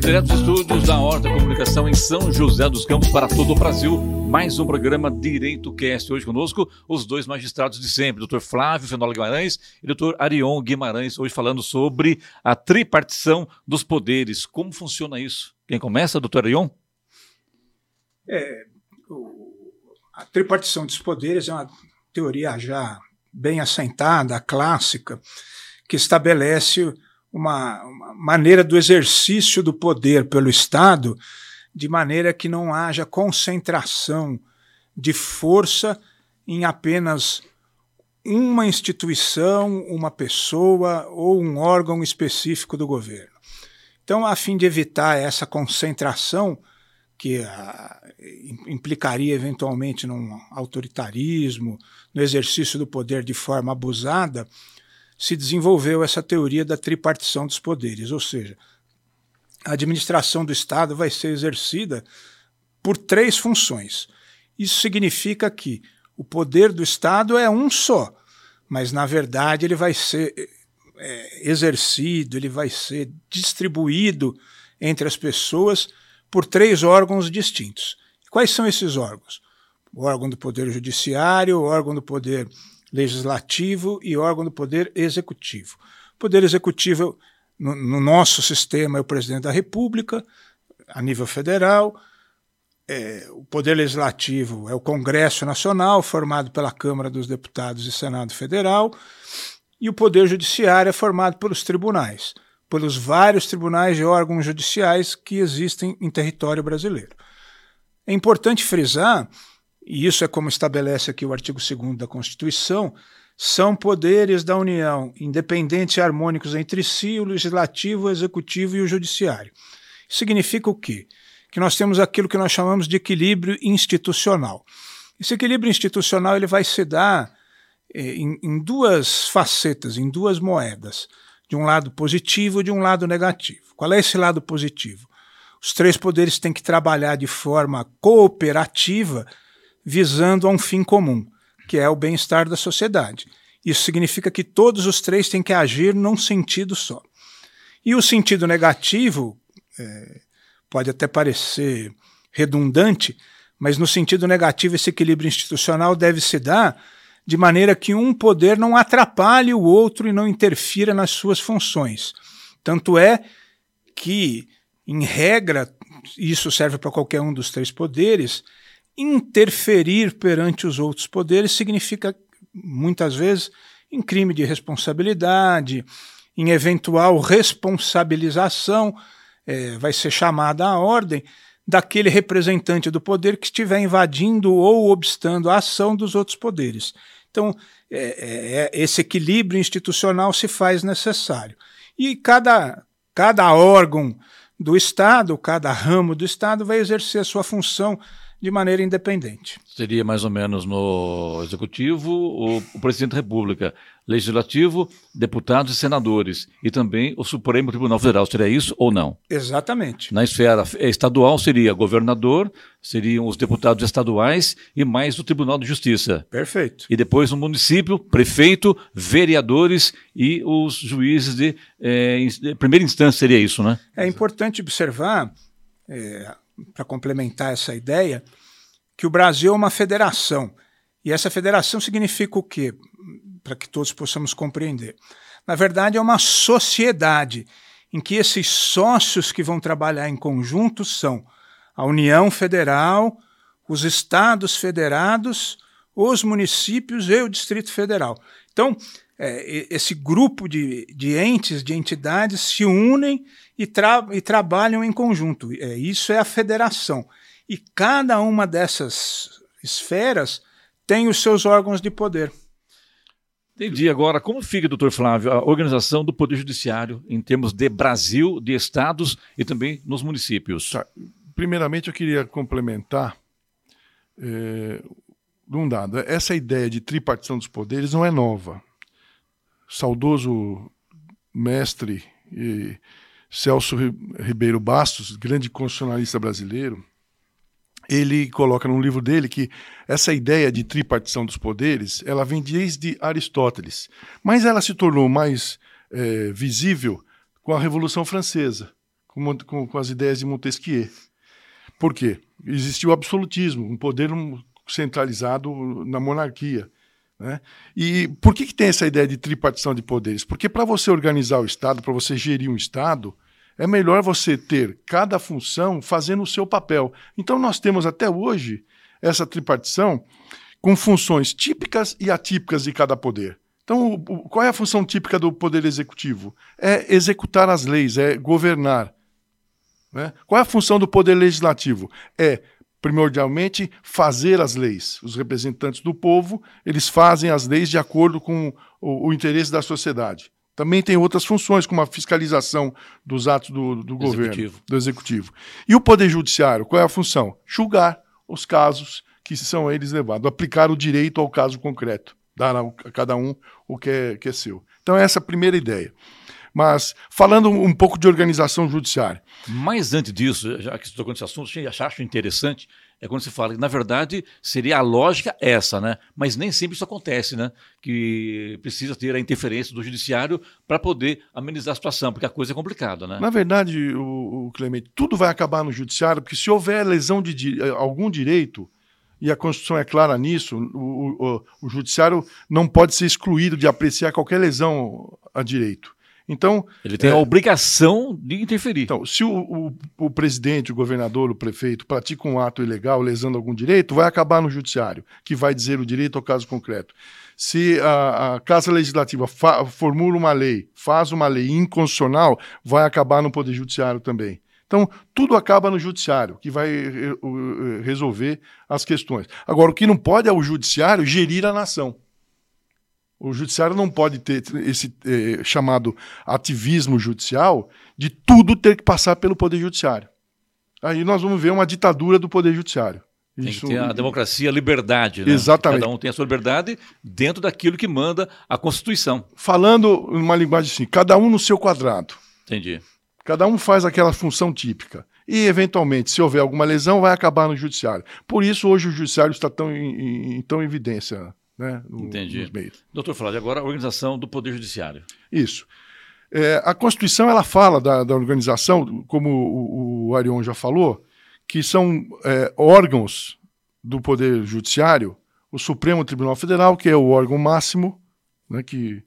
E direto dos estúdios da Horta Comunicação em São José dos Campos para todo o Brasil, mais um programa Direito Cast. Hoje conosco os dois magistrados de sempre, Dr. Flávio Fenola Guimarães e Dr. Arion Guimarães, hoje falando sobre a tripartição dos poderes. Como funciona isso? Quem começa, doutor Arion? É, o, a tripartição dos poderes é uma teoria já bem assentada, clássica, que estabelece uma, uma maneira do exercício do poder pelo Estado de maneira que não haja concentração de força em apenas uma instituição, uma pessoa ou um órgão específico do governo. Então, a fim de evitar essa concentração, que ah, implicaria eventualmente num autoritarismo, no exercício do poder de forma abusada, se desenvolveu essa teoria da tripartição dos poderes, ou seja, a administração do Estado vai ser exercida por três funções. Isso significa que o poder do Estado é um só, mas na verdade ele vai ser é, exercido, ele vai ser distribuído entre as pessoas por três órgãos distintos. Quais são esses órgãos? O órgão do Poder Judiciário, o órgão do Poder legislativo e órgão do poder executivo. Poder executivo, no, no nosso sistema, é o presidente da República, a nível federal. É, o poder legislativo é o Congresso Nacional, formado pela Câmara dos Deputados e Senado Federal. E o poder judiciário é formado pelos tribunais, pelos vários tribunais e órgãos judiciais que existem em território brasileiro. É importante frisar e isso é como estabelece aqui o artigo 2 da Constituição, são poderes da União, independentes e harmônicos entre si, o legislativo, o executivo e o judiciário. Significa o quê? Que nós temos aquilo que nós chamamos de equilíbrio institucional. Esse equilíbrio institucional ele vai se dar eh, em, em duas facetas, em duas moedas. De um lado positivo e de um lado negativo. Qual é esse lado positivo? Os três poderes têm que trabalhar de forma cooperativa visando a um fim comum, que é o bem-estar da sociedade. Isso significa que todos os três têm que agir num sentido só. E o sentido negativo é, pode até parecer redundante, mas no sentido negativo, esse equilíbrio institucional deve se dar de maneira que um poder não atrapalhe o outro e não interfira nas suas funções. Tanto é que, em regra, isso serve para qualquer um dos três poderes, interferir perante os outros poderes significa, muitas vezes, em crime de responsabilidade, em eventual responsabilização, é, vai ser chamada à ordem daquele representante do poder que estiver invadindo ou obstando a ação dos outros poderes. Então, é, é, é esse equilíbrio institucional se faz necessário. E cada, cada órgão do Estado, cada ramo do Estado vai exercer a sua função de maneira independente. Seria mais ou menos no Executivo, o, o Presidente da República, Legislativo, deputados e senadores, e também o Supremo Tribunal Federal. Seria isso ou não? Exatamente. Na esfera estadual seria governador, seriam os deputados estaduais e mais o Tribunal de Justiça. Perfeito. E depois no município, prefeito, vereadores e os juízes de, é, de primeira instância, seria isso, né? É importante observar. É, para complementar essa ideia, que o Brasil é uma federação. E essa federação significa o quê? Para que todos possamos compreender. Na verdade, é uma sociedade em que esses sócios que vão trabalhar em conjunto são a União Federal, os estados federados, os municípios e o Distrito Federal. Então, é, esse grupo de, de entes, de entidades se unem e, tra e trabalham em conjunto. É, isso é a federação. E cada uma dessas esferas tem os seus órgãos de poder. Entendi. Agora, como fica, doutor Flávio, a organização do Poder Judiciário em termos de Brasil, de estados e também nos municípios? Tá. Primeiramente, eu queria complementar é, um dado. Essa ideia de tripartição dos poderes não é nova saudoso mestre Celso Ribeiro Bastos, grande constitucionalista brasileiro, ele coloca num livro dele que essa ideia de tripartição dos poderes ela vem desde Aristóteles, mas ela se tornou mais é, visível com a Revolução Francesa, com, com, com as ideias de Montesquieu. Por quê? Existiu o absolutismo, um poder centralizado na monarquia. Né? E por que, que tem essa ideia de tripartição de poderes? Porque para você organizar o Estado, para você gerir um Estado, é melhor você ter cada função fazendo o seu papel. Então nós temos até hoje essa tripartição com funções típicas e atípicas de cada poder. Então, qual é a função típica do poder executivo? É executar as leis, é governar. Né? Qual é a função do poder legislativo? É, primordialmente, fazer as leis. Os representantes do povo, eles fazem as leis de acordo com o, o interesse da sociedade. Também tem outras funções, como a fiscalização dos atos do, do governo, executivo. do executivo. E o Poder Judiciário, qual é a função? Julgar os casos que são eles levados, aplicar o direito ao caso concreto, dar a cada um o que é, que é seu. Então, essa é a primeira ideia. Mas falando um pouco de organização judiciária. Mas antes disso, já que você tocou nesse assunto, eu acho interessante é quando se fala que, na verdade, seria a lógica essa, né? Mas nem sempre isso acontece, né? Que precisa ter a interferência do judiciário para poder amenizar a situação, porque a coisa é complicada, né? Na verdade, o, o Clemente, tudo vai acabar no judiciário, porque se houver lesão de, de algum direito, e a Constituição é clara nisso, o, o, o judiciário não pode ser excluído de apreciar qualquer lesão a direito. Então. Ele tem é, a obrigação de interferir. Então, se o, o, o, presidente, o governador, o prefeito pratica um ato ilegal, lesando algum direito, vai acabar no judiciário, que vai dizer o direito ao caso concreto. Se a, a Casa Legislativa formula uma lei, faz uma lei inconstitucional, vai acabar no Poder Judiciário também. Então, tudo acaba no judiciário, que vai resolver as questões. Agora, o que não pode é o judiciário gerir a nação. O judiciário não pode ter esse eh, chamado ativismo judicial de tudo ter que passar pelo Poder Judiciário. Aí nós vamos ver uma ditadura do Poder Judiciário. Tem Isso... que ter a democracia, a liberdade. Né? Exatamente. Cada um tem a sua liberdade dentro daquilo que manda a Constituição. Falando uma linguagem assim, cada um no seu quadrado. Entendi. Cada um faz aquela função típica. E, eventualmente, se houver alguma lesão, vai acabar no judiciário. Por isso, hoje, o judiciário está tão em, em tão evidência né, no, Entendi. nos meios. Doutor Flávio, agora a organização do Poder Judiciário. Isso. É, a Constituição ela fala da, da organização, como o, o, Arion já falou, que são é, órgãos do Poder Judiciário, o Supremo Tribunal Federal, que é o órgão máximo, né, que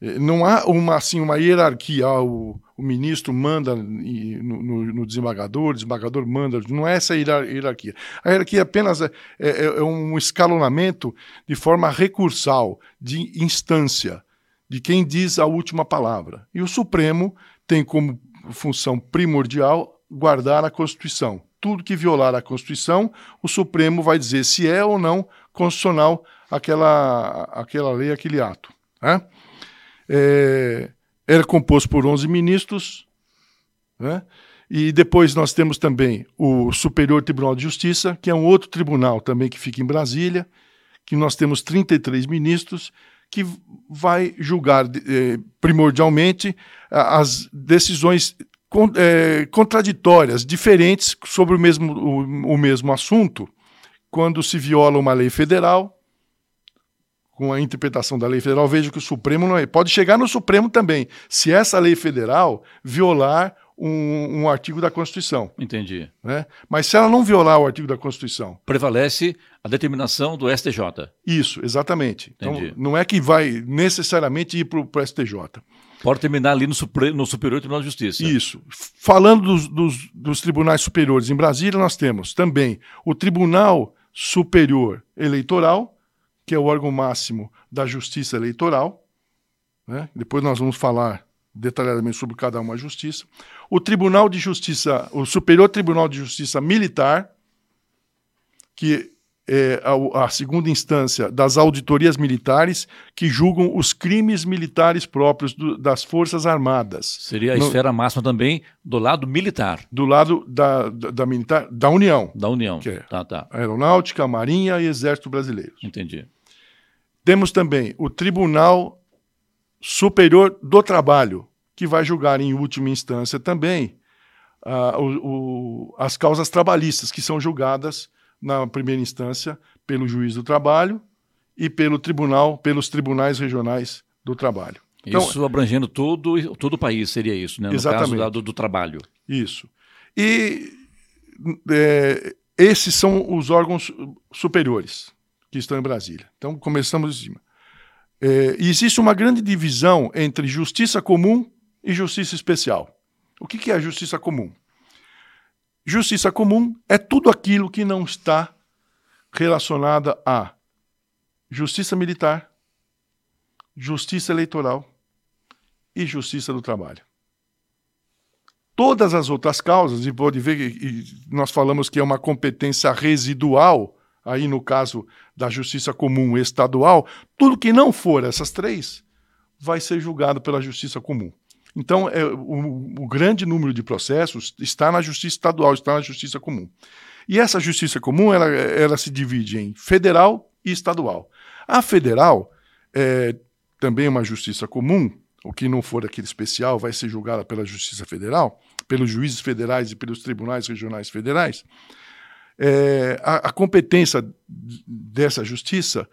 não há uma, assim, uma hierarquia, ah, o, o ministro manda no, no, no, desembargador, o desembargador manda, não é essa hierarquia. A hierarquia apenas é, é, é um escalonamento de forma recursal, de instância, de quem diz a última palavra. E o Supremo tem como função primordial guardar a Constituição. Tudo que violar a Constituição, o Supremo vai dizer se é ou não constitucional aquela, aquela lei, aquele ato. Né? É, era composto por 11 ministros, né? E depois nós temos também o Superior Tribunal de Justiça, que é um outro tribunal também que fica em Brasília, que nós temos 33 ministros, que vai julgar eh, primordialmente as decisões con eh, contraditórias, diferentes sobre o mesmo, o, o mesmo assunto, quando se viola uma lei federal com a interpretação da lei federal, vejo que o Supremo não é. Pode chegar no Supremo também, se essa lei federal violar um, um artigo da Constituição. Entendi. Né? Mas se ela não violar o artigo da Constituição. Prevalece a determinação do STJ. Isso, exatamente. Então, Entendi. Então, não é que vai necessariamente ir para o STJ. Pode terminar ali no, Supre no Superior Tribunal de Justiça. Isso. Falando dos, dos, dos tribunais superiores, em Brasília nós temos também o Tribunal Superior Eleitoral, que é o órgão máximo da justiça eleitoral. Né? Depois nós vamos falar detalhadamente sobre cada uma justiça. O Tribunal de Justiça, o Superior Tribunal de Justiça Militar, que é a, a, segunda instância das auditorias militares que julgam os crimes militares próprios do, das Forças Armadas. Seria a no, esfera máxima também do lado militar. Do lado da, da, da, militar, da União. Da União. Que é tá, tá. Aeronáutica, Marinha e Exército Brasileiro. Entendi. Temos também o Tribunal Superior do Trabalho, que vai julgar em última instância também uh, o, o, as causas trabalhistas, que são julgadas na primeira instância pelo juiz do trabalho e pelo tribunal, pelos tribunais regionais do trabalho. Então, isso abrangendo todo, todo o país, seria isso, né? No exatamente. caso do, do trabalho. Isso. E é, esses são os órgãos superiores que estão em Brasília. Então, começamos de cima. É, existe uma grande divisão entre justiça comum e justiça especial. O que, que é justiça comum? Justiça comum é tudo aquilo que não está relacionada a justiça militar, justiça eleitoral e justiça do trabalho. Todas as outras causas, e pode ver que nós falamos que é uma competência residual, aí no caso da justiça comum estadual, tudo que não for essas três vai ser julgado pela justiça comum. Então, é, o, o, grande número de processos está na justiça estadual, está na justiça comum. E essa justiça comum, ela, ela se divide em federal e estadual. A federal é também uma justiça comum, o que não for aquele especial vai ser julgada pela Justiça Federal, pelos juízes federais e pelos tribunais regionais federais. É, a, a competência dessa justiça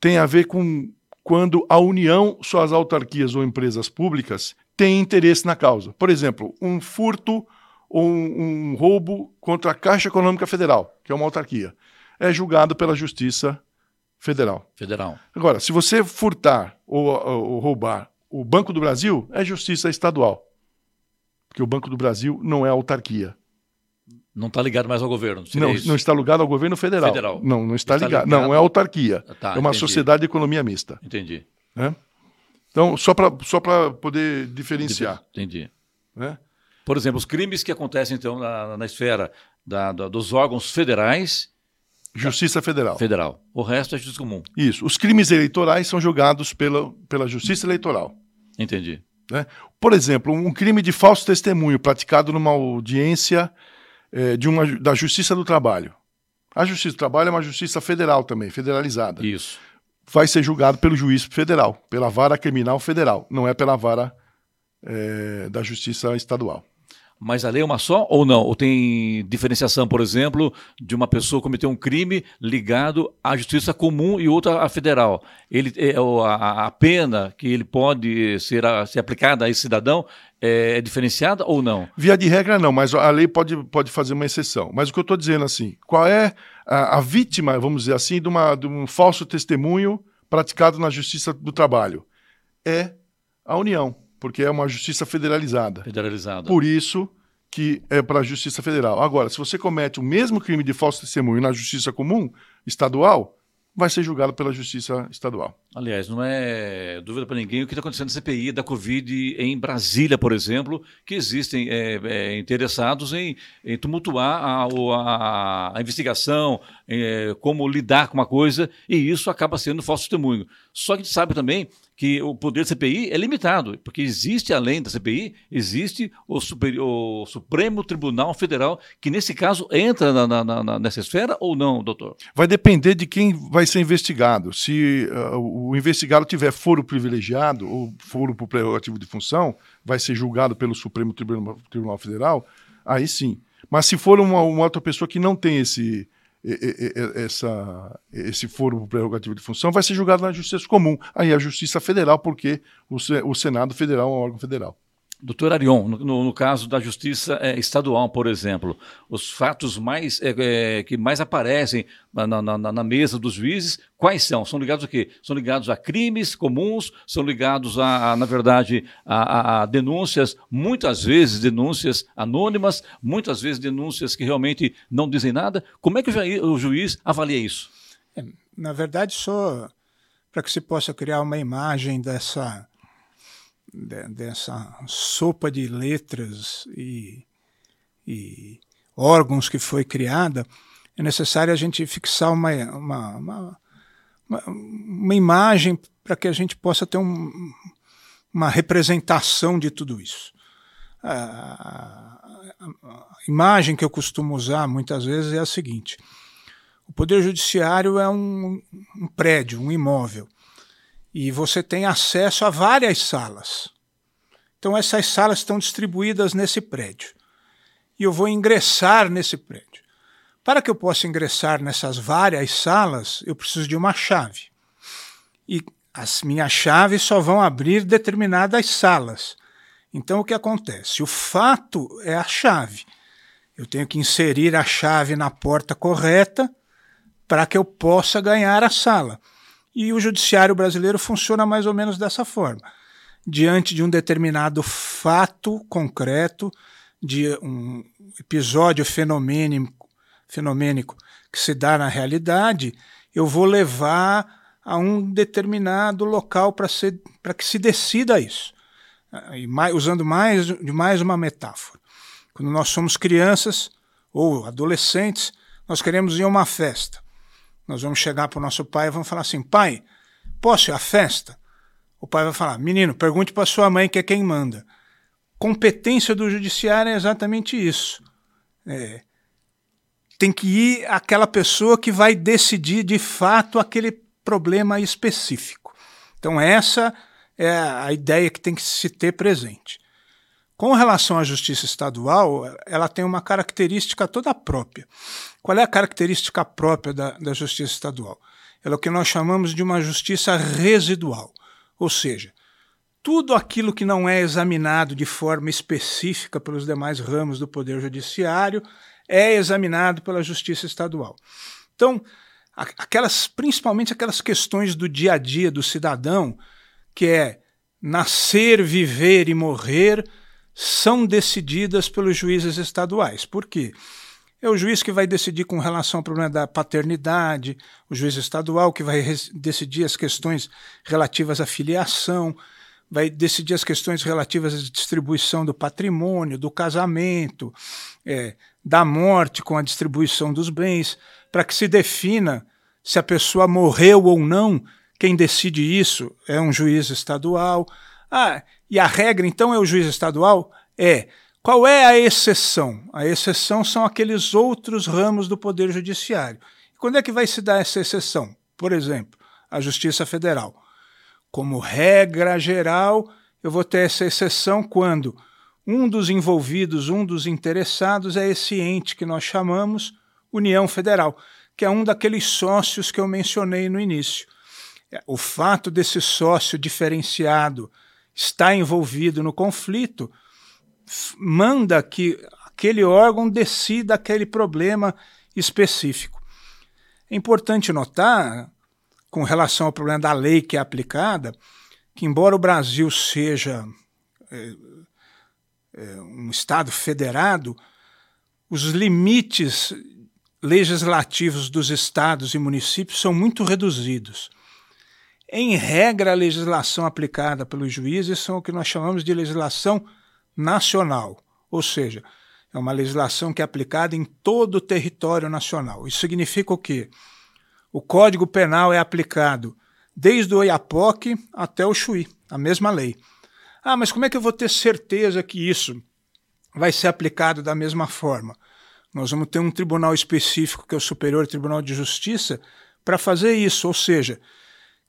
tem a ver com quando a União, suas autarquias ou empresas públicas têm interesse na causa. Por exemplo, um furto ou um, um roubo contra a Caixa Econômica Federal, que é uma autarquia, é julgado pela Justiça Federal. Federal. Agora, se você furtar ou, ou, ou roubar o Banco do Brasil, é Justiça Estadual. Porque o Banco do Brasil não é autarquia. Não está ligado mais ao governo. Não, não está ligado ao governo federal. federal. Não, não está, está ligado. ligado. Não, é autarquia. Tá, é uma entendi. sociedade de economia mista. Entendi. É? Então, só para só poder diferenciar. Entendi. É? Por exemplo, os crimes que acontecem, então, na, na esfera da, da, dos órgãos federais. Justiça Federal. Federal. O resto é justiça comum. Isso. Os crimes eleitorais são julgados pela, pela Justiça Eleitoral. Entendi. Né? Por exemplo, um crime de falso testemunho praticado numa audiência é, de uma, da Justiça do Trabalho. A Justiça do Trabalho é uma justiça federal também, federalizada. Isso. Vai ser julgado pelo juiz federal, pela vara criminal federal, não é pela vara é, da Justiça Estadual. Mas a lei é uma só ou não? Ou tem diferenciação, por exemplo, de uma pessoa cometer um crime ligado à justiça comum e outra à federal? Ele, é, a, a pena que ele pode ser, ser aplicada a esse cidadão é, é, diferenciada ou não? Via de regra, não, mas a lei pode, pode fazer uma exceção. Mas o que eu estou dizendo assim, qual é a, a, vítima, vamos dizer assim, de, uma, de um falso testemunho praticado na justiça do trabalho? É a União porque é uma justiça federalizada. Federalizada. Por isso que é para a Justiça Federal. Agora, se você comete o mesmo crime de falso testemunho na Justiça Comum estadual, vai ser julgado pela Justiça Estadual. Aliás, não é dúvida para ninguém o que está acontecendo na CPI da Covid em Brasília, por exemplo, que existem é, é, interessados em, em tumultuar a, a, a investigação, é, como lidar com uma coisa, e isso acaba sendo falso testemunho. Só que a gente sabe também que o poder da CPI é limitado, porque existe, além da CPI, existe o, o Supremo Tribunal Federal, que nesse caso entra na, na, na, nessa esfera ou não, doutor? Vai depender de quem vai ser investigado. Se uh, o investigado tiver foro privilegiado ou foro por prerrogativo de função, vai ser julgado pelo Supremo Tribunal, Tribunal Federal, aí sim. Mas se for uma, uma outra pessoa que não tem esse essa, esse foro prerrogativo de função vai ser julgado na Justiça Comum. Aí a Justiça Federal, porque o Senado Federal é um órgão federal. Doutor Arion, no, no, caso da justiça é, estadual, por exemplo, os fatos mais é, é, que mais aparecem na, na, na, mesa dos juízes, quais são? São ligados a quê? São ligados a crimes comuns, são ligados a, a na verdade, a, a, denúncias, muitas vezes denúncias anônimas, muitas vezes denúncias que realmente não dizem nada. Como é que o, o juiz avalia isso? É, na verdade, só para que se possa criar uma imagem dessa de, dessa sopa de letras e, e, órgãos que foi criada, é necessário a gente fixar uma, uma, uma, uma, uma imagem para que a gente possa ter um, uma representação de tudo isso. A, a, a, imagem que eu costumo usar muitas vezes é a seguinte: o Poder Judiciário é um, um prédio, um imóvel e você tem acesso a várias salas. Então, essas salas estão distribuídas nesse prédio. E eu vou ingressar nesse prédio. Para que eu possa ingressar nessas várias salas, eu preciso de uma chave. E as minhas chaves só vão abrir determinadas salas. Então o que acontece? O fato é a chave. Eu tenho que inserir a chave na porta correta para que eu possa ganhar a sala. E o judiciário brasileiro funciona mais ou menos dessa forma. Diante de um determinado fato concreto, de um episódio fenomênico, fenomênico que se dá na realidade, eu vou levar a um determinado local para que se decida isso. E mais, usando mais, de mais uma metáfora. Quando nós somos crianças ou adolescentes, nós queremos ir a uma festa. Nós vamos chegar para o nosso pai e vamos falar assim: pai, posso ir à festa? O pai vai falar: menino, pergunte para sua mãe que é quem manda. Competência do judiciário é exatamente isso. É, tem que ir aquela pessoa que vai decidir de fato aquele problema específico. Então, essa é a ideia que tem que se ter presente. Com relação à justiça estadual, ela tem uma característica toda própria. Qual é a característica própria da, da justiça estadual? Ela é o que nós chamamos de uma justiça residual, ou seja, tudo aquilo que não é examinado de forma específica pelos demais ramos do Poder Judiciário é examinado pela Justiça Estadual. Então, aquelas, principalmente aquelas questões do dia a dia do cidadão, que é nascer, viver e morrer, são decididas pelos juízes estaduais. Por quê? É o juiz que vai decidir com relação ao problema da paternidade, o juiz estadual que vai decidir as questões relativas à filiação, vai decidir as questões relativas à distribuição do patrimônio, do casamento, é, da morte com a distribuição dos bens, para que se defina se a pessoa morreu ou não. Quem decide isso é um juiz estadual. Ah, e a regra então é o juiz estadual? É. Qual é a exceção? A exceção são aqueles outros ramos do Poder Judiciário. Quando é que vai se dar essa exceção? Por exemplo, a Justiça Federal. Como regra geral, eu vou ter essa exceção quando um dos envolvidos, um dos interessados é esse ente que nós chamamos União Federal, que é um daqueles sócios que eu mencionei no início. É, o fato desse sócio diferenciado está envolvido no conflito, manda que aquele órgão decida aquele problema específico. É importante notar, com relação ao problema da lei que é aplicada, que, embora o Brasil seja é, é, um Estado federado, os limites legislativos dos estados e municípios são muito reduzidos. Em regra, a legislação aplicada pelos juízes são o que nós chamamos de legislação nacional, ou seja, é uma legislação que é aplicada em todo o território nacional. Isso significa o quê? O Código Penal é aplicado desde o Oiapoque até o Chuí, a mesma lei. Ah, mas como é que eu vou ter certeza que isso vai ser aplicado da mesma forma? Nós vamos ter um tribunal específico, que é o Superior Tribunal de Justiça, para fazer isso, ou seja,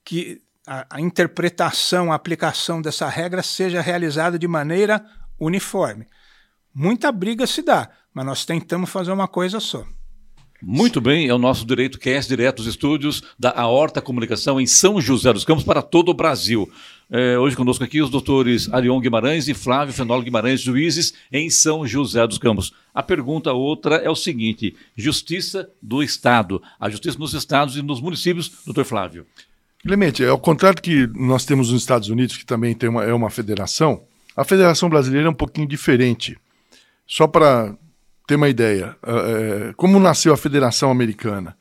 que a, a interpretação, a aplicação dessa regra seja realizada de maneira uniforme. Muita briga se dá, mas nós tentamos fazer uma coisa só. Muito bem, é o nosso Direito Cast, direto dos estúdios da Aorta Comunicação em São José dos Campos para todo o Brasil. É, hoje conosco aqui os doutores Arion Guimarães e Flávio Fenolo Guimarães, juízes em São José dos Campos. A pergunta outra é o seguinte: Justiça do Estado, a justiça nos estados e nos municípios, doutor Flávio. Clemente, ao contrário que nós temos nos Estados Unidos, que também tem uma, é uma federação, a federação brasileira é um pouquinho diferente. Só para ter uma ideia, é, como nasceu a Federação Americana?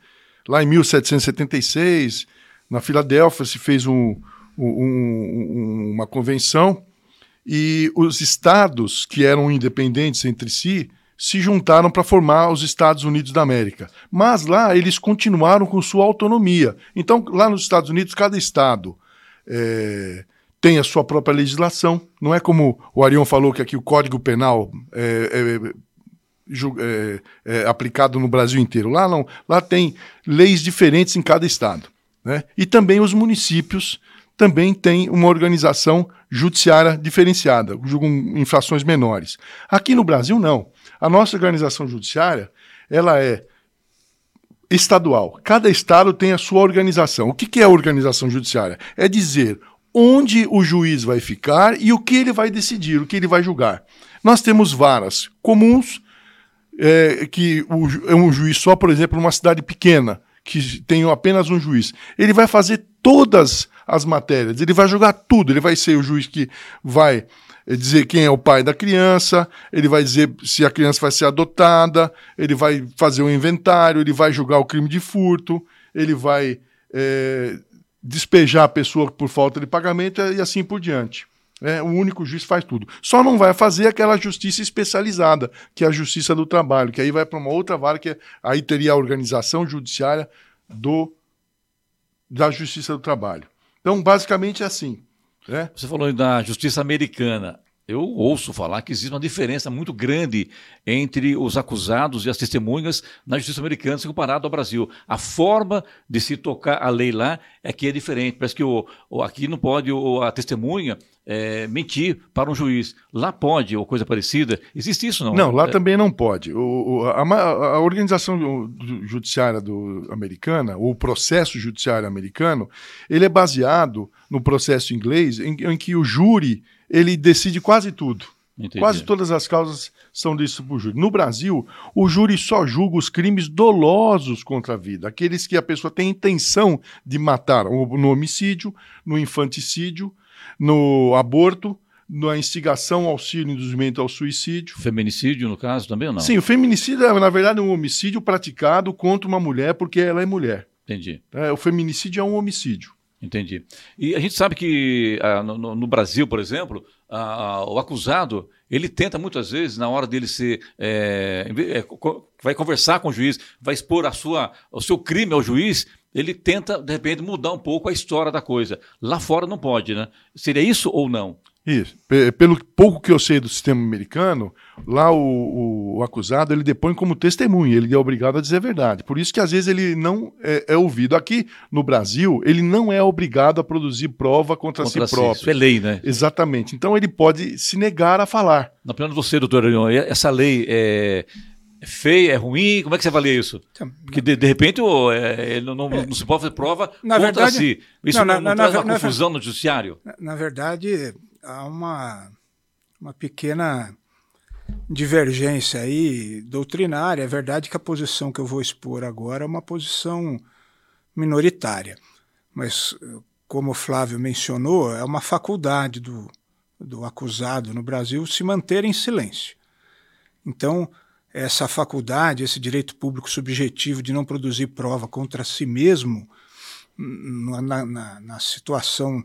Lá em 1776, na Filadélfia, se fez um, um, uma convenção e os estados que eram independentes entre si se juntaram para formar os Estados Unidos da América. Mas lá eles continuaram com sua autonomia. Então, lá nos Estados Unidos, cada estado é, tem a sua própria legislação. Não é como o Arion falou que aqui o Código Penal é, é é, é, aplicado no Brasil inteiro. Lá não. Lá tem leis diferentes em cada estado. Né? E também os municípios também têm uma organização judiciária diferenciada, julgam infrações menores. Aqui no Brasil, não. A nossa organização judiciária ela é estadual. Cada estado tem a sua organização. O que, que é a organização judiciária? É dizer onde o juiz vai ficar e o que ele vai decidir, o que ele vai julgar. Nós temos varas comuns, é, que o, é um juiz só, por exemplo, numa cidade pequena, que tem apenas um juiz. Ele vai fazer todas as matérias, ele vai julgar tudo, ele vai ser o juiz que vai dizer quem é o pai da criança, ele vai dizer se a criança vai ser adotada, ele vai fazer o um inventário, ele vai julgar o crime de furto, ele vai é, despejar a pessoa por falta de pagamento e assim por diante. É, o único juiz faz tudo. Só não vai fazer aquela justiça especializada, que é a justiça do trabalho, que aí vai para uma outra vara, que é, aí teria a organização judiciária do, da justiça do trabalho. Então, basicamente é assim. É. Você falou da justiça americana. Eu ouço falar que existe uma diferença muito grande entre os acusados e as testemunhas na justiça americana se comparado ao Brasil. A forma de se tocar a lei lá é que é diferente. Parece que o, o aqui não pode o, a testemunha é, mentir para um juiz. Lá pode, ou coisa parecida. Existe isso, não? Não, lá é. também não pode. O, a, a, organização judiciária do, americana, o processo judiciário americano, ele é baseado no processo inglês, em, em que o júri ele decide quase tudo. Entendi. Quase todas as causas são decididas por júri. No Brasil, o júri só julga os crimes dolosos contra a vida, aqueles que a pessoa tem intenção de matar, no homicídio, no infanticídio, no aborto, na instigação, auxílio induzimento ao suicídio. Feminicídio, no caso, também ou não? Sim, o feminicídio é, na verdade, um homicídio praticado contra uma mulher porque ela é mulher. Entendi. É, o feminicídio é um homicídio. Entendi. E a gente sabe que ah, no, no, Brasil, por exemplo, ah, o acusado ele tenta muitas vezes na hora dele ser é, é, vai conversar com o juiz, vai expor a sua, o seu crime ao juiz, ele tenta de repente mudar um pouco a história da coisa. Lá fora não pode, né? Seria isso ou não? Isso. Pelo pouco que eu sei do sistema americano, lá o, o, acusado ele depõe como testemunha, ele é obrigado a dizer a verdade. Por isso que às vezes ele não é, é ouvido. Aqui no Brasil, ele não é obrigado a produzir prova contra, contra si próprio. Isso é lei, né? Exatamente. Então ele pode se negar a falar. Na opinião de você, doutor Arion, essa lei é, é feia, é ruim? Como é que você avalia isso? Então, Porque de, de repente é, não, não, é, não, se pode fazer prova contra verdade, si. Isso não, não, não traz uma confusão no judiciário? Na, na verdade há uma, uma pequena divergência aí doutrinária. É verdade que a posição que eu vou expor agora é uma posição minoritária, mas, como o Flávio mencionou, é uma faculdade do, do acusado no Brasil se manter em silêncio. Então, essa faculdade, esse direito público subjetivo de não produzir prova contra si mesmo, na, na, na situação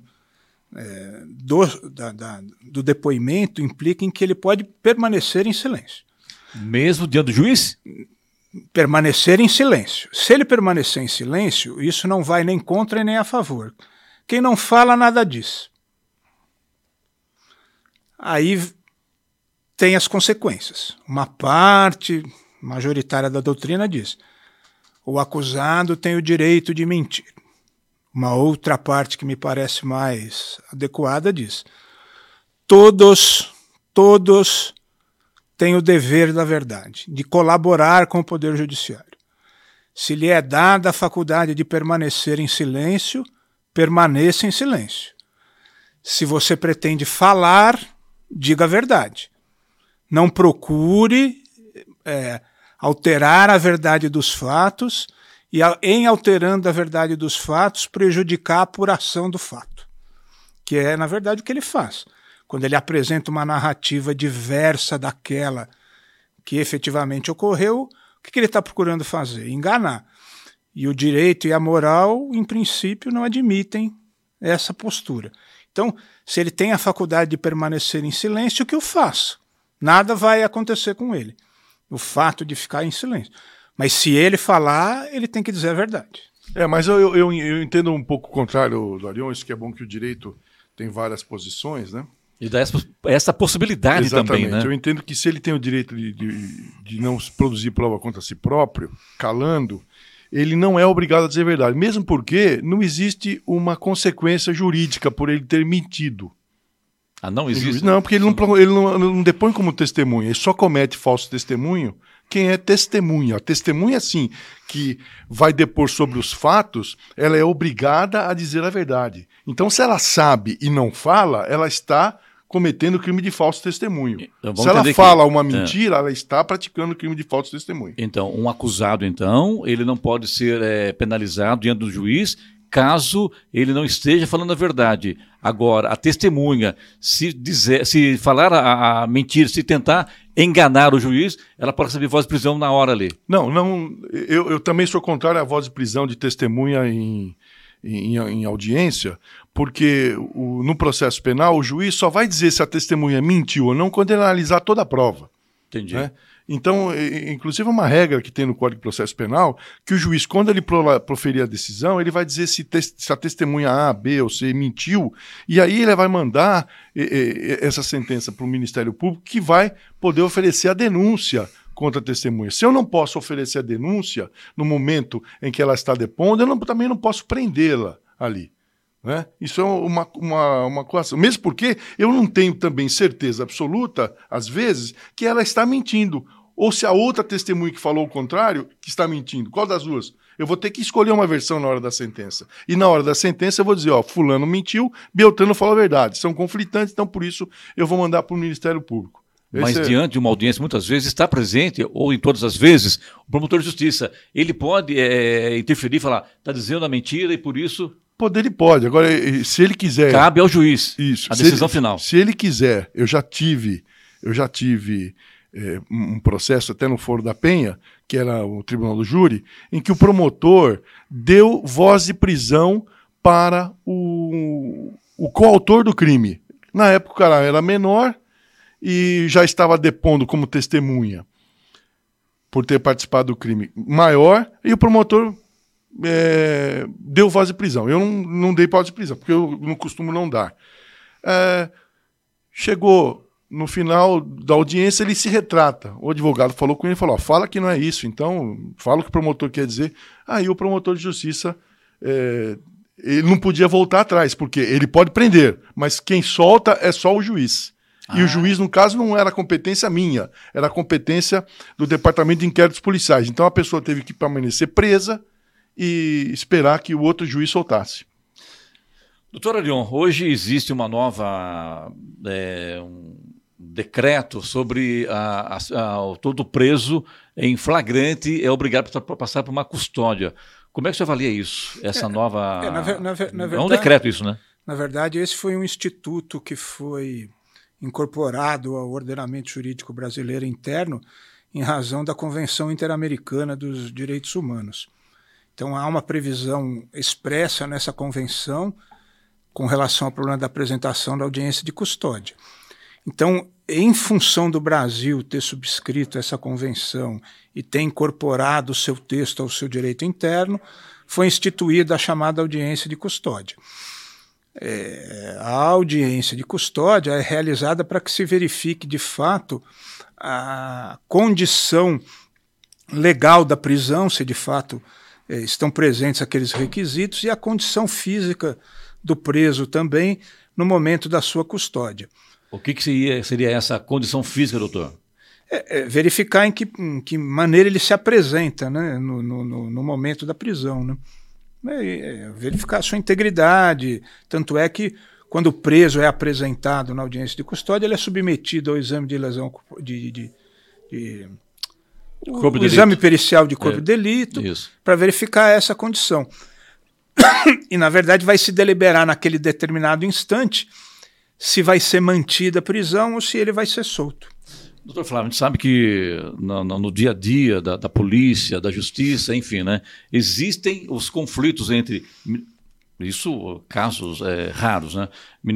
é, do, da, da, do depoimento implica em que ele pode permanecer em silêncio. Mesmo diante do juiz? Permanecer em silêncio. Se ele permanecer em silêncio, isso não vai nem contra nem a favor. Quem não fala, nada diz. Aí tem as consequências. Uma parte majoritária da doutrina diz: o acusado tem o direito de mentir. Uma outra parte que me parece mais adequada diz: todos, todos têm o dever da verdade, de colaborar com o Poder Judiciário. Se lhe é dada a faculdade de permanecer em silêncio, permaneça em silêncio. Se você pretende falar, diga a verdade. Não procure é, alterar a verdade dos fatos e, em alterando a verdade dos fatos, prejudicar a apuração do fato. Que é, na verdade, o que ele faz. Quando ele apresenta uma narrativa diversa daquela que efetivamente ocorreu, o que ele está procurando fazer? Enganar. E o direito e a moral, em princípio, não admitem essa postura. Então, se ele tem a faculdade de permanecer em silêncio, que eu faço? Nada vai acontecer com ele. O fato de ficar em silêncio. Mas se ele falar, ele tem que dizer a verdade. É, mas eu, eu, eu entendo um pouco o contrário do Arion, isso que é bom que o direito tem várias posições, né? E dá essa, essa possibilidade Exatamente. também, né? Eu entendo que se ele tem o direito de, de, de não produzir prova contra si próprio, calando, ele não é obrigado a dizer a verdade. Mesmo porque não existe uma consequência jurídica por ele ter mentido. Ah, não existe? Não, porque ele não, ele não, não depõe como testemunha, ele só comete falso testemunho quem é testemunha. A testemunha, sim, que vai depor sobre os fatos, ela é obrigada a dizer a verdade. Então, se ela sabe e não fala, ela está cometendo crime de falso testemunho. Então, se ela fala que... uma é. mentira, é. ela está praticando crime de falso testemunho. Então, um acusado, então, ele não pode ser é, penalizado diante do juiz caso ele não esteja falando a verdade. Agora, a testemunha, se dizer, se falar a, a mentira, se tentar enganar o juiz, ela pode receber voz de prisão na hora ali. Não, não. Eu, eu também sou contrário à voz de prisão de testemunha em, em, em audiência, porque o, no processo penal o juiz só vai dizer se a testemunha mentiu ou não quando ele analisar toda a prova. Entendi. Né? Então, inclusive, uma regra que tem no Código de Processo Penal que o juiz, quando ele proferir a decisão, ele vai dizer se, se a testemunha A, B ou C mentiu, e aí ele vai mandar essa sentença para o Ministério Público, que vai poder oferecer a denúncia contra a testemunha. Se eu não posso oferecer a denúncia no momento em que ela está depondo, eu não, também não posso prendê-la ali. Né? Isso é uma, uma, uma coisa. Mesmo porque eu não tenho também certeza absoluta, às vezes, que ela está mentindo. Ou se a outra testemunha que falou o contrário, que está mentindo. Qual das duas? Eu vou ter que escolher uma versão na hora da sentença. E na hora da sentença eu vou dizer, ó, fulano mentiu, Beltrano falou a verdade. São conflitantes, então por isso eu vou mandar para o Ministério Público. Mas é... diante de uma audiência, muitas vezes está presente, ou em todas as vezes, o promotor de justiça. Ele pode é, interferir, falar, está dizendo a mentira e por isso Poder ele pode. Agora, se ele quiser. Cabe ao juiz. Isso. A decisão ele, final. Se ele quiser, eu já tive, eu já tive é, um processo até no Foro da Penha, que era o Tribunal do Júri, em que o promotor deu voz de prisão para o, o coautor do crime. Na época o cara era menor e já estava depondo como testemunha por ter participado do crime maior, e o promotor é, deu voz de prisão. Eu não, não dei voz de prisão, porque eu não costumo não dar. É, chegou no final da audiência, ele se retrata. O advogado falou com ele e falou: ó, fala que não é isso, então fala o que o promotor quer dizer. Aí o promotor de justiça. É, ele não podia voltar atrás, porque ele pode prender, mas quem solta é só o juiz. Ah. E o ah. juiz, no caso, não era competência minha, era competência do Departamento de Inquéritos Policiais. Então a pessoa teve que permanecer presa e esperar que o outro juiz soltasse. Doutor Arion, hoje existe uma nova é, um decreto sobre a, a, a, todo preso em flagrante é obrigado a passar por uma custódia. Como é que você avalia isso? Essa é, nova. É, na, na, na verdade, é um decreto isso, né? Na verdade, esse foi um instituto que foi incorporado ao ordenamento jurídico brasileiro interno em razão da Convenção Interamericana dos Direitos Humanos. Então há uma previsão expressa nessa convenção com relação ao problema da apresentação da audiência de custódia. Então, em função do Brasil ter subscrito essa convenção e ter incorporado o seu texto ao seu direito interno, foi instituída a chamada audiência de custódia. É, a audiência de custódia é realizada para que se verifique de fato a condição legal da prisão, se de fato é, estão presentes aqueles requisitos e a condição física do preso também no momento da sua custódia. O que, que seria, seria, essa condição física, doutor? É, é verificar em que, em que, maneira ele se apresenta né, no, no, no momento da prisão. Né? É, é, verificar a sua integridade. Tanto é que, quando o preso é apresentado na audiência de custódia, ele é submetido ao exame de lesão de, de, de o, o exame pericial de corpo é, de delito para verificar essa condição. e, na verdade, vai se deliberar naquele determinado instante se vai ser mantida a prisão ou se ele vai ser solto. Doutor Flávio, a gente sabe que no, no dia a dia da, da, polícia, da justiça, enfim, né, existem os conflitos entre. Isso, casos é, raros, né?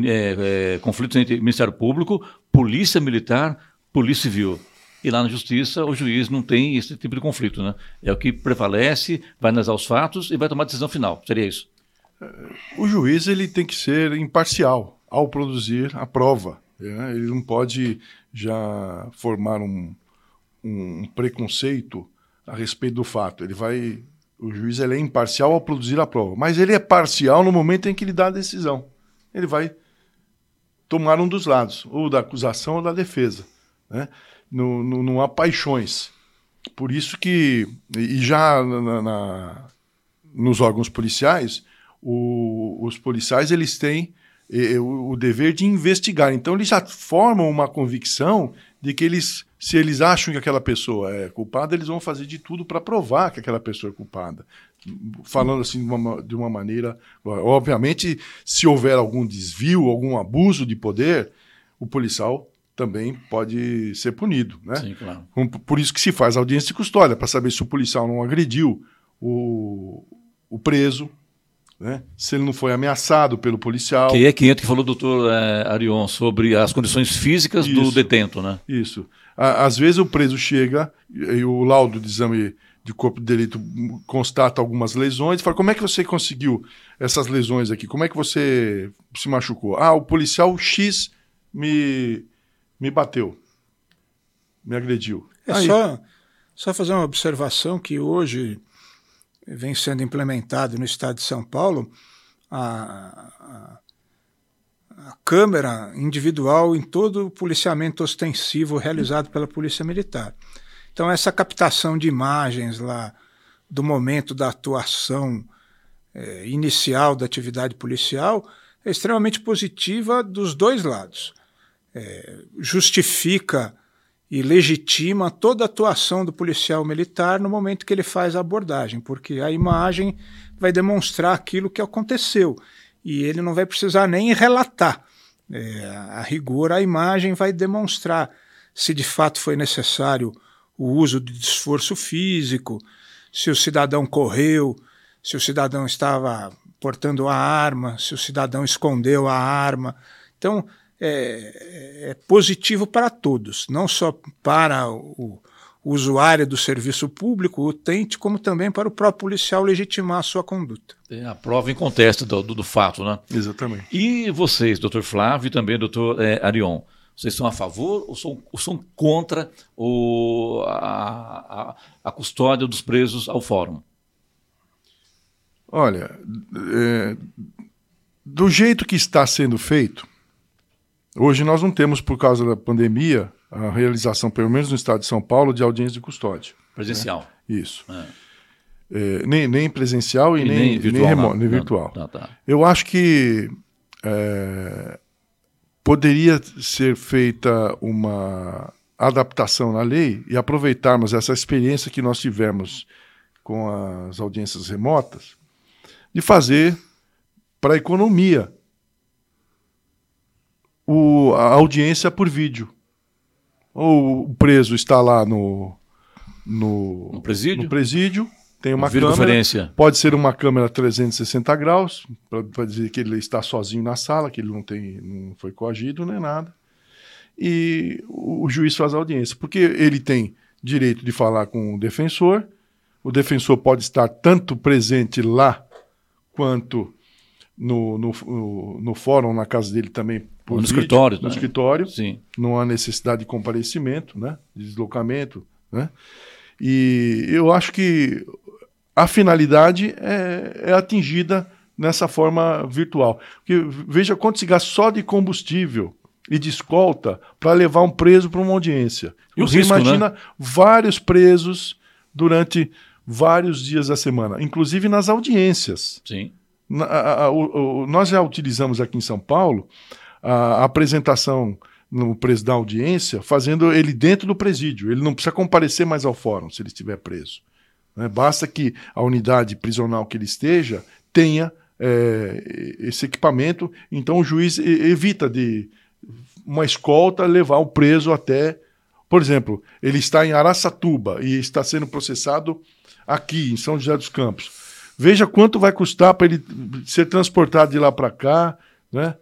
É, é, conflitos entre Ministério Público, Polícia Militar, Polícia Civil. E lá na justiça, o juiz não tem esse tipo de conflito, né? É o que prevalece, vai analisar os fatos e vai tomar a decisão final. Seria isso? O juiz ele tem que ser imparcial ao produzir a prova. Né? Ele não pode já formar um, um preconceito a respeito do fato. Ele vai, o juiz ele é imparcial ao produzir a prova, mas ele é parcial no momento em que ele dá a decisão. Ele vai tomar um dos lados, ou da acusação ou da defesa. Né? Não, não, não há paixões. Por isso que, e já na, na, nos órgãos policiais, o, os policiais eles têm o, dever de investigar. Então eles já formam uma convicção de que eles, se eles acham que aquela pessoa é culpada, eles vão fazer de tudo para provar que aquela pessoa é culpada. Falando assim de uma, de uma maneira. Obviamente, se houver algum desvio, algum abuso de poder, o policial também pode ser punido. Né? Sim, claro. Por isso que se faz audiência de custódia, para saber se o policial não agrediu o, o preso, né? se ele não foi ameaçado pelo policial. Que é 500 que falou o doutor é, Arion sobre as condições físicas Isso. do detento. Né? Isso. às vezes o preso chega e o laudo de exame de corpo de delito constata algumas lesões e fala, como é que você conseguiu essas lesões aqui? Como é que você se machucou? Ah, o policial X me me bateu, me agrediu. É só, só fazer uma observação que hoje vem sendo implementado no estado de São Paulo a, a, a câmera individual em todo o policiamento ostensivo realizado pela Polícia Militar. Então, essa captação de imagens lá do momento da atuação é, inicial da atividade policial é extremamente positiva dos dois lados é, justifica e legitima toda a atuação do policial militar no momento que ele faz a abordagem, porque a imagem vai demonstrar aquilo que aconteceu e ele não vai precisar nem relatar. É, a rigor, a imagem vai demonstrar se de fato foi necessário o uso de esforço físico, se o cidadão correu, se o cidadão estava portando a arma, se o cidadão escondeu a arma. Então, é, é positivo para todos, não só para o, o usuário do serviço público, o utente, como também para o próprio policial legitimar a sua conduta. É a prova em conteste do, do, do, fato, né? Exatamente. E vocês, doutor Flávio e também doutor é, Arion, vocês são a favor ou são, ou são contra o, a, a, a, custódia dos presos ao fórum? Olha, é, do jeito que está sendo feito, Hoje nós não temos, por causa da pandemia, a realização, pelo menos no estado de São Paulo, de audiência de custódia. Presencial. Né? Isso. É. É, nem, nem presencial e, e nem, nem, virtual. Nem, remoto, nem virtual. Tá, tá. Eu acho que é, poderia ser feita uma adaptação na lei e aproveitarmos essa experiência que nós tivemos com as audiências remotas de fazer para a economia o, a audiência por vídeo. Ou o preso está lá no, no, no presídio? No presídio tem uma câmera. Pode ser uma câmera 360 graus, para dizer que ele está sozinho na sala, que ele não, tem, não foi coagido nem nada. E o, o juiz faz a audiência, porque ele tem direito de falar com o defensor, o defensor pode estar tanto presente lá quanto no, no, no, no fórum, na casa dele também no vídeo, escritório. No né? escritório. Sim. Não há necessidade de comparecimento, né? de deslocamento. Né? E eu acho que a finalidade é, é atingida nessa forma virtual. Porque veja quanto se gasta só de combustível e de escolta para levar um preso para uma audiência. E Você risco, imagina né? vários presos durante vários dias da semana, inclusive nas audiências. Sim. Na, a, a, o, nós já utilizamos aqui em São Paulo a apresentação no preso da audiência, fazendo ele dentro do presídio. Ele não precisa comparecer mais ao fórum se ele estiver preso. Né? Basta que a unidade prisional que ele esteja tenha é, esse equipamento, então o juiz evita de uma escolta levar o preso até. Por exemplo, ele está em Araçatuba e está sendo processado aqui, em São José dos Campos. Veja quanto vai custar para ele ser transportado de lá para cá, né?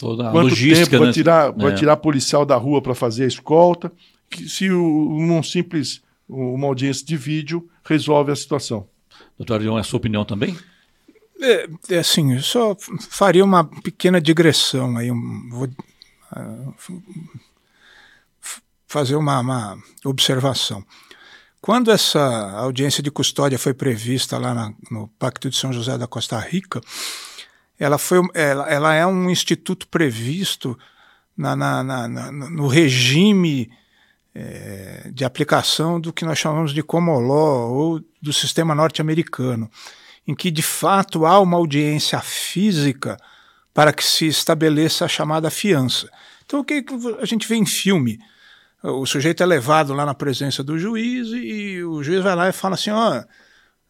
Toda a Quanto logística, tempo vai né? tirar, vai é. tirar policial da rua para fazer a escolta? Que se o, um simples uma audiência de vídeo resolve a situação. Doutor Arion, é a sua opinião também? É, é assim, eu só faria uma pequena digressão aí, um, vou uh, fazer uma, uma, observação. Quando essa audiência de custódia foi prevista lá na, no Pacto de São José da Costa Rica, ela, foi, ela, ela é um instituto previsto na, na, na, no regime é, de aplicação do que nós chamamos de common law ou do sistema norte-americano, em que de fato há uma audiência física para que se estabeleça a chamada fiança. Então, o que a gente vê em filme? O sujeito é levado lá na presença do juiz e o juiz vai lá e fala assim: ó,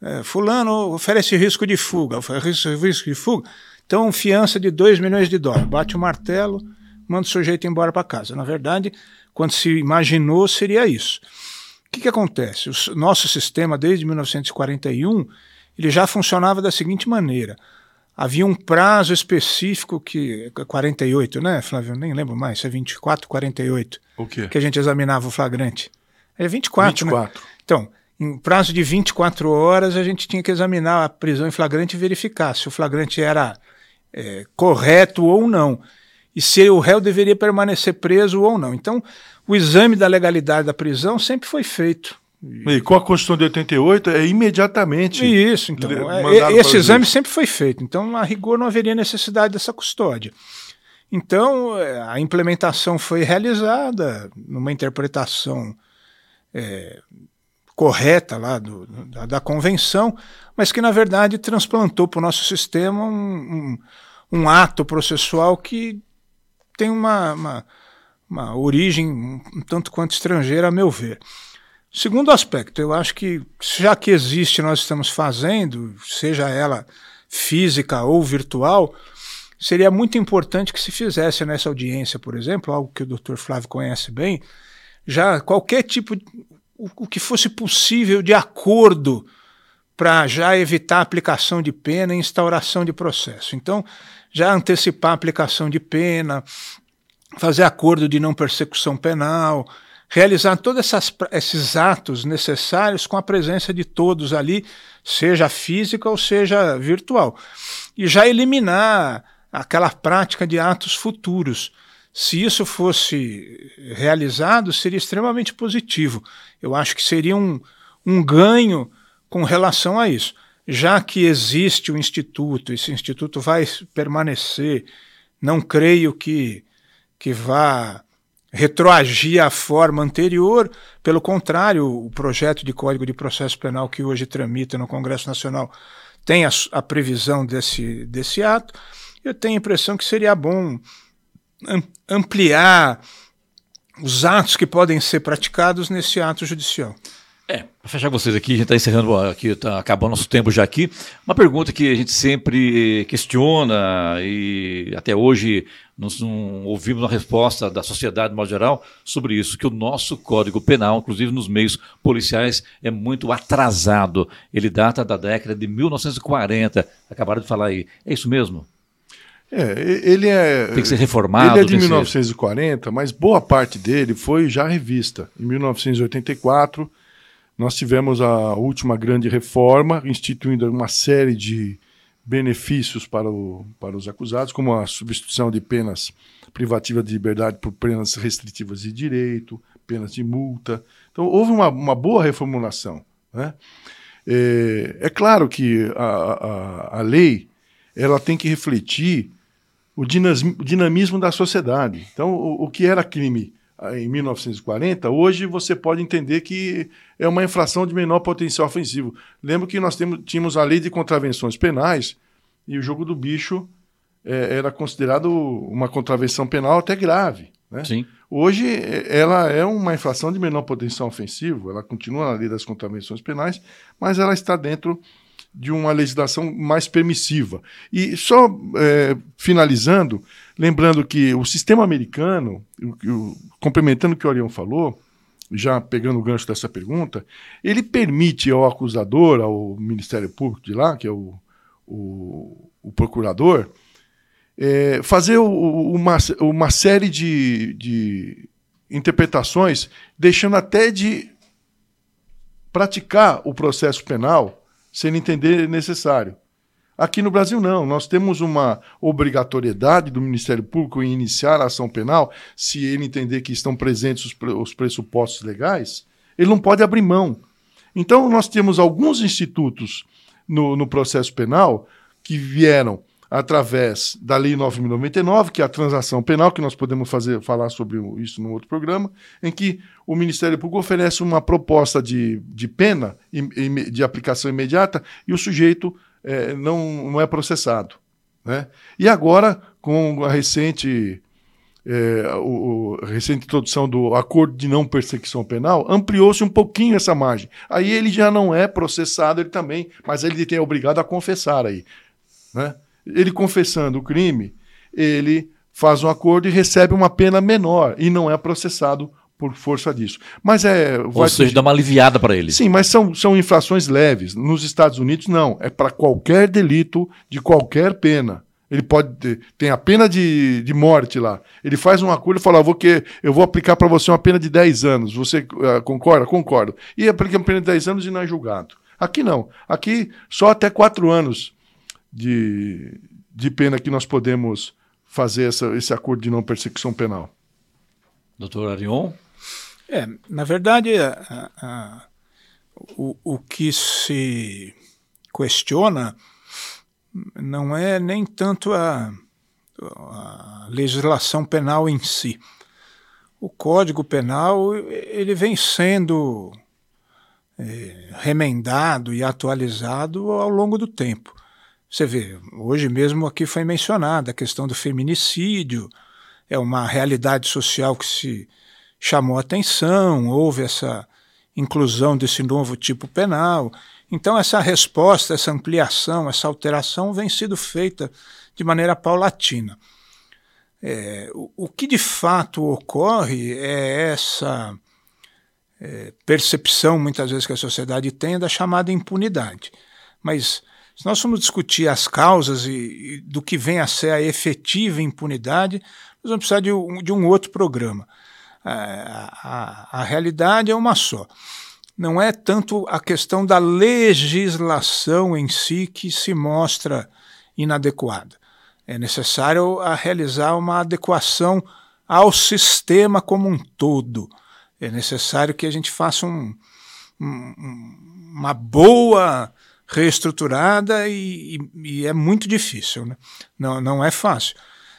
é, Fulano oferece risco de fuga, oferece risco de fuga, então fiança de 2 milhões de dólares. Bate o martelo, manda o sujeito embora para casa. Na verdade, quando se imaginou, seria isso. O que, que acontece? O nosso sistema, desde 1941, ele já funcionava da seguinte maneira. Havia um prazo específico que. 48, né, Flávio? Nem lembro mais, se é 24, 48. O quê? Que a gente examinava o flagrante. É 24, 24. né? Então, em prazo de 24 horas, a gente tinha que examinar a prisão em flagrante e verificar se o flagrante era é, correto ou não. E se o réu deveria permanecer preso ou não. Então, o exame da legalidade da prisão sempre foi feito. E com a Constituição de 88 é imediatamente. Isso, então. É, esse exame sempre foi feito. Então, a rigor, não haveria necessidade dessa custódia. Então, é, a implementação foi realizada numa interpretação é, correta lá do, da, da, convenção, mas que, na verdade, transplantou para o nosso sistema um, um, um, ato processual que tem uma, uma, uma origem um tanto quanto estrangeira, a meu ver. Segundo aspecto, eu acho que já que existe, nós estamos fazendo, seja ela física ou virtual, seria muito importante que se fizesse nessa audiência, por exemplo, algo que o Dr. Flávio conhece bem, já qualquer tipo, o, o que fosse possível de acordo para já evitar a aplicação de pena e instauração de processo. Então, já antecipar a aplicação de pena, fazer acordo de não persecução penal, realizar todos esses atos necessários com a presença de todos ali, seja física ou seja virtual. E já eliminar aquela prática de atos futuros. Se isso fosse realizado, seria extremamente positivo. Eu acho que seria um, um ganho com relação a isso. Já que existe o Instituto, esse Instituto vai permanecer, não creio que, que vá retroagir à forma anterior. Pelo contrário, o projeto de Código de Processo Penal que hoje tramita no Congresso Nacional tem a, a previsão desse, desse ato. Eu tenho a impressão que seria bom ampliar os atos que podem ser praticados nesse ato judicial. É, para fechar vocês aqui, a gente está encerrando aqui, está acabando nosso tempo já aqui. Uma pergunta que a gente sempre questiona e até hoje nós não ouvimos uma resposta da sociedade, de modo geral, sobre isso, que o nosso Código Penal, inclusive nos meios policiais, é muito atrasado. Ele data da década de 1940. Acabaram de falar aí. É isso mesmo? É, ele é. Tem que ser reformado. Ele é de 1940, ser... mas boa parte dele foi já revista. Em 1984 nós tivemos a última grande reforma, instituindo uma série de benefícios para, o, para os acusados, como a substituição de penas privativas de liberdade por penas restritivas de direito, penas de multa. Então, houve uma, uma boa reformulação. Né? É, é claro que a, a, a lei ela tem que refletir o dinamismo da sociedade. Então, o, o que era crime em 1940, hoje você pode entender que é uma infração de menor potencial ofensivo. Lembro que nós temos, tínhamos a lei de contravenções penais e o jogo do bicho é, era considerado uma contravenção penal até grave. Né? Sim. Hoje ela é uma infração de menor potencial ofensivo, ela continua na lei das contravenções penais, mas ela está dentro de uma legislação mais permissiva. E só é, finalizando, lembrando que o sistema americano, o, o, complementando o que o Orião falou, já pegando o gancho dessa pergunta, ele permite ao acusador, ao Ministério Público de lá, que é o, o, o procurador, é, fazer uma, uma série de, de interpretações, deixando até de praticar o processo penal se ele entender necessário. Aqui no Brasil, não. Nós temos uma obrigatoriedade do Ministério Público em iniciar a ação penal, se ele entender que estão presentes os, os pressupostos legais, ele não pode abrir mão. Então, nós temos alguns institutos no, no processo penal que vieram através da Lei 9.099, que é a transação penal, que nós podemos fazer, falar sobre isso no outro programa, em que o Ministério Público oferece uma proposta de, de pena de aplicação imediata e o sujeito é, não, não é processado. Né? E agora, com a recente é, o, a recente introdução do acordo de não perseguição penal, ampliou-se um pouquinho essa margem. Aí ele já não é processado, ele também, mas ele tem obrigado a confessar aí. Né? Ele confessando o crime, ele faz um acordo e recebe uma pena menor e não é processado por força disso. Mas é. Ou seja, dá uma aliviada para ele. Sim, mas são, são infrações leves. Nos Estados Unidos, não. É para qualquer delito de qualquer pena. Ele pode ter, tem a pena de, de morte lá. Ele faz um acordo e fala: vou que, eu vou aplicar para você uma pena de 10 anos. Você uh, concorda? Concordo. E aplica uma pena de 10 anos e não é julgado. Aqui não. Aqui só até 4 anos de, de pena que nós podemos fazer essa, esse acordo de não persecução penal. Doutor Arion? É, na verdade, a, a, o, o que se questiona não é nem tanto a, a legislação penal em si. O Código Penal ele vem sendo é, remendado e atualizado ao longo do tempo. Você vê, hoje mesmo aqui foi mencionada a questão do feminicídio, é uma realidade social que se chamou atenção, houve essa inclusão desse novo tipo penal. Então, essa resposta, essa ampliação, essa alteração vem sendo feita de maneira paulatina. É, o, o, que de fato ocorre é essa é, percepção, muitas vezes, que a sociedade tem da chamada impunidade. Mas, se nós formos discutir as causas e, e do que vem a ser a efetiva impunidade, nós vamos precisar de um, de um outro programa. A, a, a realidade é uma só não é tanto a questão da legislação em si que se mostra inadequada. É necessário a realizar uma adequação ao sistema como um todo. É necessário que a gente faça um, um, uma boa reestruturada e, e, e, é muito difícil. Né? Não, não é fácil.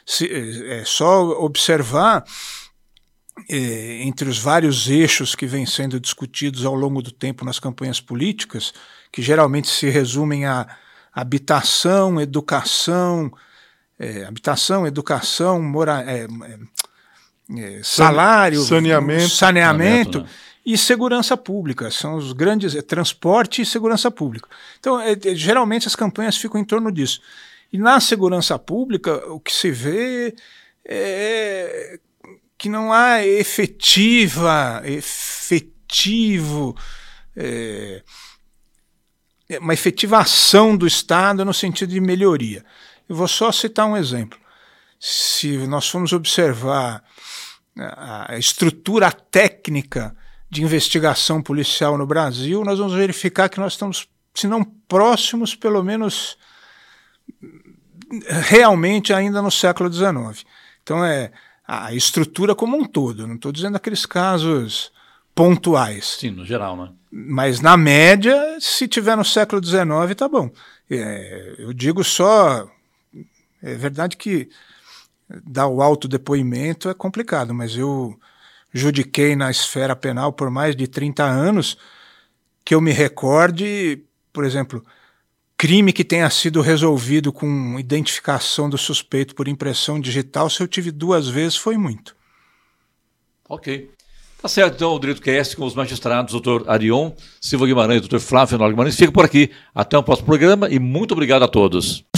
Se, é só observar é, entre os vários eixos que vêm sendo discutidos ao longo do tempo nas campanhas políticas, que geralmente se resumem a habitação, educação, é, habitação, educação, mora, é, é, é salário, saneamento, saneamento né? E segurança pública. São os grandes é, transporte e segurança pública. Então, geralmente as campanhas ficam em torno disso. E na segurança pública, o que se vê é que não há efetiva, efetivo, é, uma efetiva ação do Estado no sentido de melhoria. Eu vou só citar um exemplo. Se nós formos observar a estrutura técnica de investigação policial no Brasil, nós vamos verificar que nós estamos, se não próximos, pelo menos realmente ainda no século XIX. Então é a estrutura como um todo. Não estou dizendo aqueles casos pontuais. Sim, no geral, né? Mas na média, se tiver no século XIX, tá bom. É, eu digo só. É verdade que dar o autodepoimento é complicado, mas eu judiquei na esfera penal por mais de 30 anos que eu me recorde, por exemplo, crime que tenha sido resolvido com identificação do suspeito por impressão digital, se eu tive duas vezes, foi muito. Ok. Tá certo, então, o Direito Cast com os magistrados, doutor Arion Silva Guimarães, doutor Flávio Fenol Guimarães, fica por aqui. Até o próximo programa e muito obrigado a todos.